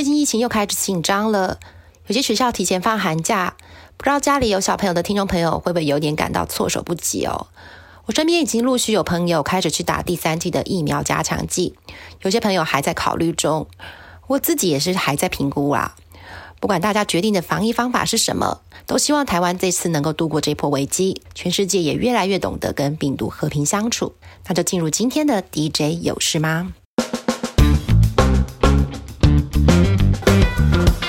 最近疫情又开始紧张了，有些学校提前放寒假，不知道家里有小朋友的听众朋友会不会有点感到措手不及哦？我身边已经陆续有朋友开始去打第三剂的疫苗加强剂，有些朋友还在考虑中，我自己也是还在评估啊。不管大家决定的防疫方法是什么，都希望台湾这次能够度过这波危机，全世界也越来越懂得跟病毒和平相处。那就进入今天的 DJ 有事吗？今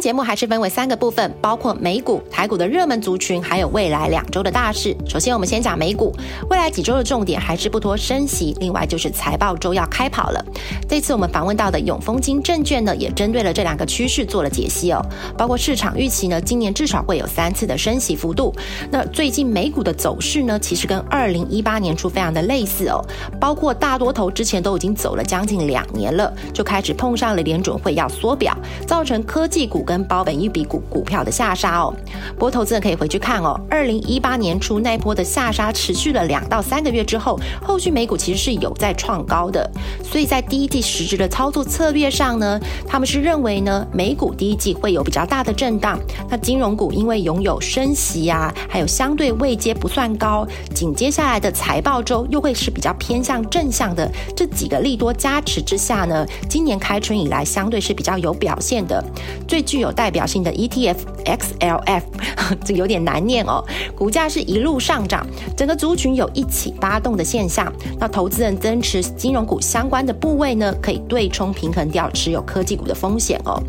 节目还是分为三个部分，包括美股、台股的热门族群，还有未来两周的大事。首先，我们先讲美股，未来几周的重点还是不脱升息，另外就是财报周要开跑了。这次我们访问到的永丰金证券呢，也针对了这两个趋势做了解析哦。包括市场预期呢，今年至少会有三次的升息幅度。那最近美股的走势呢，其实跟二零一八年初非常的类似哦。包括大多头之前都已经走了将近两年了，就开始碰上了联准会要缩表，造成科技股。跟包本一笔股股票的下杀哦，不过投资人可以回去看哦，二零一八年初那波的下杀持续了两到三个月之后，后续美股其实是有在创高的，所以在第一季实质的操作策略上呢，他们是认为呢，美股第一季会有比较大的震荡，那金融股因为拥有升息啊，还有相对位阶不算高，紧接下来的财报周又会是比较偏向正向的，这几个利多加持之下呢，今年开春以来相对是比较有表现的，最。具有代表性的 ETF XLF，这有点难念哦。股价是一路上涨，整个族群有一起发动的现象。那投资人增持金融股相关的部位呢，可以对冲平衡掉持有科技股的风险哦。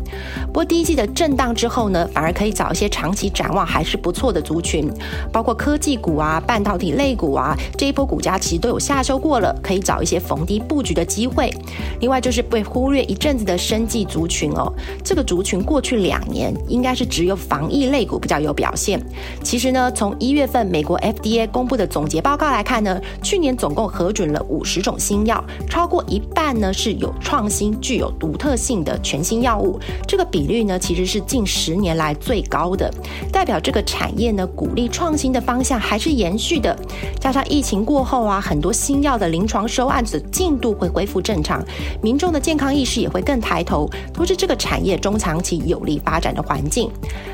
不过第一季的震荡之后呢，反而可以找一些长期展望还是不错的族群，包括科技股啊、半导体类股啊，这一波股价其实都有下修过了，可以找一些逢低布局的机会。另外就是被忽略一阵子的生技族群哦，这个族群过去。两年应该是只有防疫类股比较有表现。其实呢，从一月份美国 FDA 公布的总结报告来看呢，去年总共核准了五十种新药，超过一半呢是有创新、具有独特性的全新药物。这个比率呢，其实是近十年来最高的，代表这个产业呢鼓励创新的方向还是延续的。加上疫情过后啊，很多新药的临床收案子进度会恢复正常，民众的健康意识也会更抬头，都是这个产业中长期有利。力发展的环境，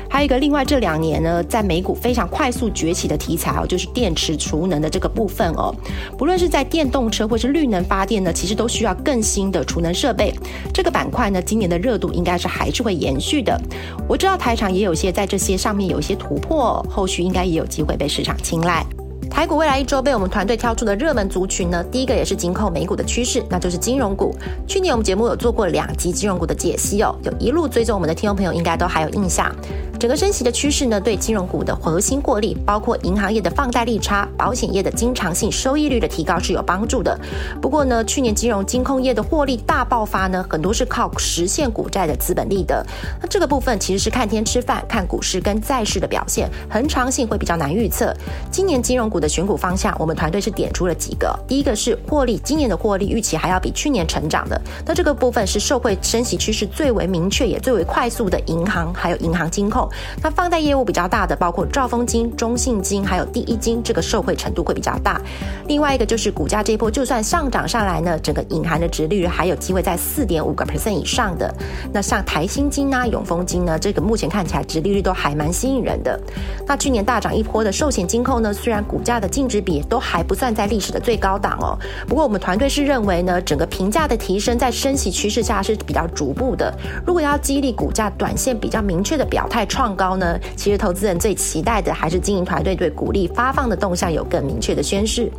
还有一个另外这两年呢，在美股非常快速崛起的题材哦，就是电池储能的这个部分哦。不论是在电动车或是绿能发电呢，其实都需要更新的储能设备。这个板块呢，今年的热度应该是还是会延续的。我知道台场也有些在这些上面有一些突破，后续应该也有机会被市场青睐。台股未来一周被我们团队挑出的热门族群呢，第一个也是紧扣美股的趋势，那就是金融股。去年我们节目有做过两集金融股的解析哦，有一路追踪我们的听众朋友应该都还有印象。整个升息的趋势呢，对金融股的核心获利，包括银行业的放贷利差、保险业的经常性收益率的提高是有帮助的。不过呢，去年金融金控业的获利大爆发呢，很多是靠实现股债的资本利得。那这个部分其实是看天吃饭，看股市跟债市的表现，恒长性会比较难预测。今年金融股的选股方向，我们团队是点出了几个。第一个是获利，今年的获利预期还要比去年成长的。那这个部分是受惠升息趋势最为明确也最为快速的银行，还有银行金控。那放贷业务比较大的，包括兆丰金、中信金，还有第一金，这个受惠程度会比较大。另外一个就是股价这一波就算上涨上来呢，整个隐含的值率还有机会在四点五个 percent 以上的。那像台新金啊、永丰金呢，这个目前看起来值利率都还蛮吸引人的。那去年大涨一波的寿险金控呢，虽然股价的净值比都还不算在历史的最高档哦，不过我们团队是认为呢，整个评价的提升在升息趋势下是比较逐步的。如果要激励股价短线比较明确的表态创高呢，其实投资人最期待的还是经营团队对股利发放的动向有更明确的宣示。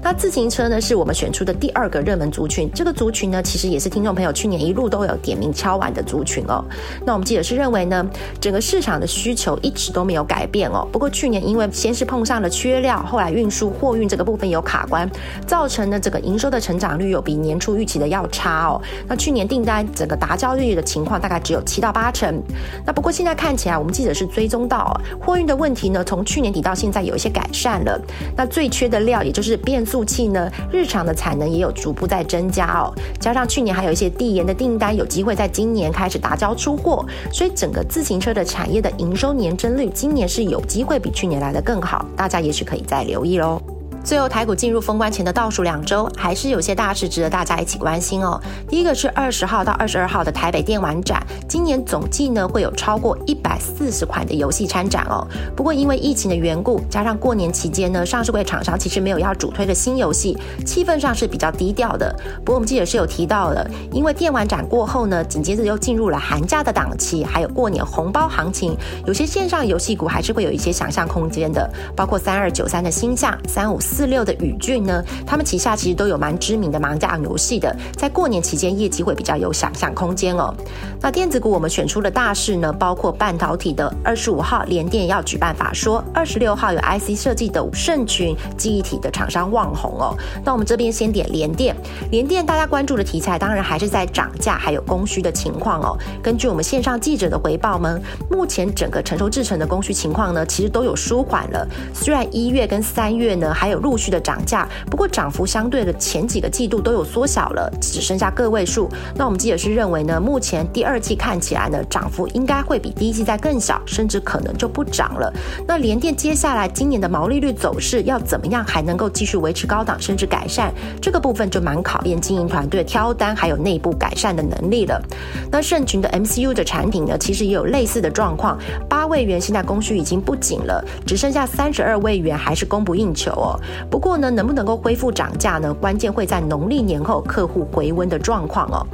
那自行车呢，是我们选出的第二个热门族群。这个族群呢，其实也是听众朋友去年一路都有点名敲完的族群哦。那我们记者是认为呢，整个市场的需求一直都没有改变哦。不过去年因为先是碰上了缺料，后来运输货运这个部分有卡关，造成呢这个营收的成长率有比年初预期的要差哦。那去年订单整个达交率的情况大概只有七到八成。那不过现在看起来，我们记者是追踪到货运的问题呢，从去年底到现在有一些改善了。那最缺的料，也就是变速器呢，日常的产能也有逐步在增加哦。加上去年还有一些递延的订单，有机会在今年开始达交出货，所以整个自行车的产业的营收年增率，今年是有机会比去年来的更好。大家也许可以再留意喽。最后，台股进入封关前的倒数两周，还是有些大事值得大家一起关心哦。第一个是二十号到二十二号的台北电玩展，今年总计呢会有超过一百四十款的游戏参展哦。不过因为疫情的缘故，加上过年期间呢，上市会厂商其实没有要主推的新游戏，气氛上是比较低调的。不过我们记者是有提到的，因为电玩展过后呢，紧接着又进入了寒假的档期，还有过年红包行情，有些线上游戏股还是会有一些想象空间的，包括三二九三的星象，三五四四六的宇峻呢，他们旗下其实都有蛮知名的盲架游戏的，在过年期间业绩会比较有想象空间哦。那电子股我们选出的大事呢，包括半导体的二十五号联电要举办法说，二十六号有 IC 设计的盛群记忆体的厂商旺宏哦。那我们这边先点联电，联电大家关注的题材当然还是在涨价还有供需的情况哦。根据我们线上记者的回报呢，目前整个成熟制成的供需情况呢，其实都有舒缓了。虽然一月跟三月呢还有陆续的涨价，不过涨幅相对的前几个季度都有缩小了，只剩下个位数。那我们记者是认为呢，目前第二季看起来呢，涨幅应该会比第一季再更小，甚至可能就不涨了。那联电接下来今年的毛利率走势要怎么样，还能够继续维持高档，甚至改善？这个部分就蛮考验经营团队挑单还有内部改善的能力了。那盛群的 MCU 的产品呢，其实也有类似的状况，八位元现在供需已经不紧了，只剩下三十二位元还是供不应求哦。不过呢，能不能够恢复涨价呢？关键会在农历年后客户回温的状况哦。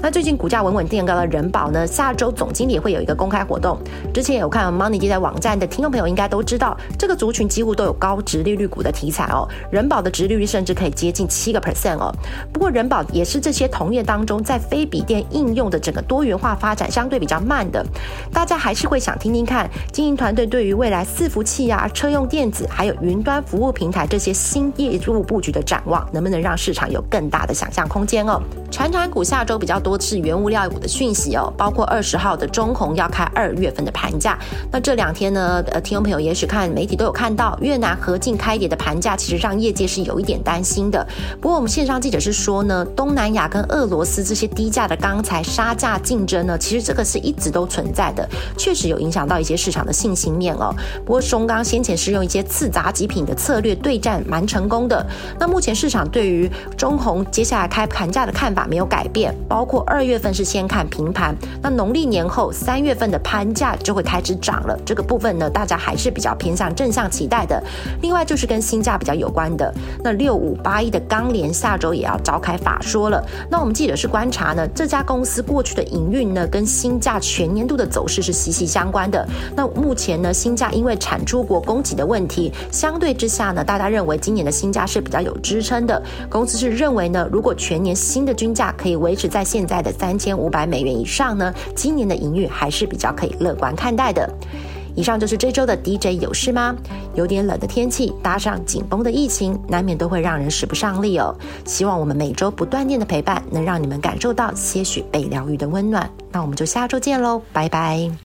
那最近股价稳稳垫高的人保呢，下周总经理会有一个公开活动。之前有看 Money 接在网站的听众朋友应该都知道，这个族群几乎都有高值利率股的题材哦。人保的值利率甚至可以接近七个 percent 哦。不过人保也是这些同业当中在非笔电应用的整个多元化发展相对比较慢的。大家还是会想听听看经营团队对于未来伺服器啊、车用电子还有云端服务平台这些新业务布局的展望，能不能让市场有更大的想象空间哦？传产股下周比较多是原物料股的讯息哦，包括二十号的中红要开二月份的盘价。那这两天呢，呃，听众朋友也许看媒体都有看到，越南合进开跌的盘价，其实让业界是有一点担心的。不过我们线上记者是说呢，东南亚跟俄罗斯这些低价的钢材杀价竞争呢，其实这个是一直都存在的，确实有影响到一些市场的信心面哦。不过松钢先前是用一些次杂极品的策略对战蛮成功的。那目前市场对于中红接下来开盘价的看法没有改变，包括二月份是先看平盘，那农历年后三月份的盘价就会开始涨了。这个部分呢，大家还是比较偏向正向期待的。另外就是跟新价比较有关的，那六五八一的钢联下周也要召开法说了。那我们记者是观察呢，这家公司过去的营运呢，跟新价全年度的走势是息息相关的。那目前呢，新价因为产出国供给的问题，相对之下呢，大家认为今年的新价是比较有支撑的。公司是认为呢，如果全年新的均价可以维持在现在的三千五百美元以上呢，今年的盈余还是比较可以乐观看待的。以上就是这周的 DJ 有事吗？有点冷的天气，搭上紧绷的疫情，难免都会让人使不上力哦。希望我们每周不断电的陪伴，能让你们感受到些许被疗愈的温暖。那我们就下周见喽，拜拜。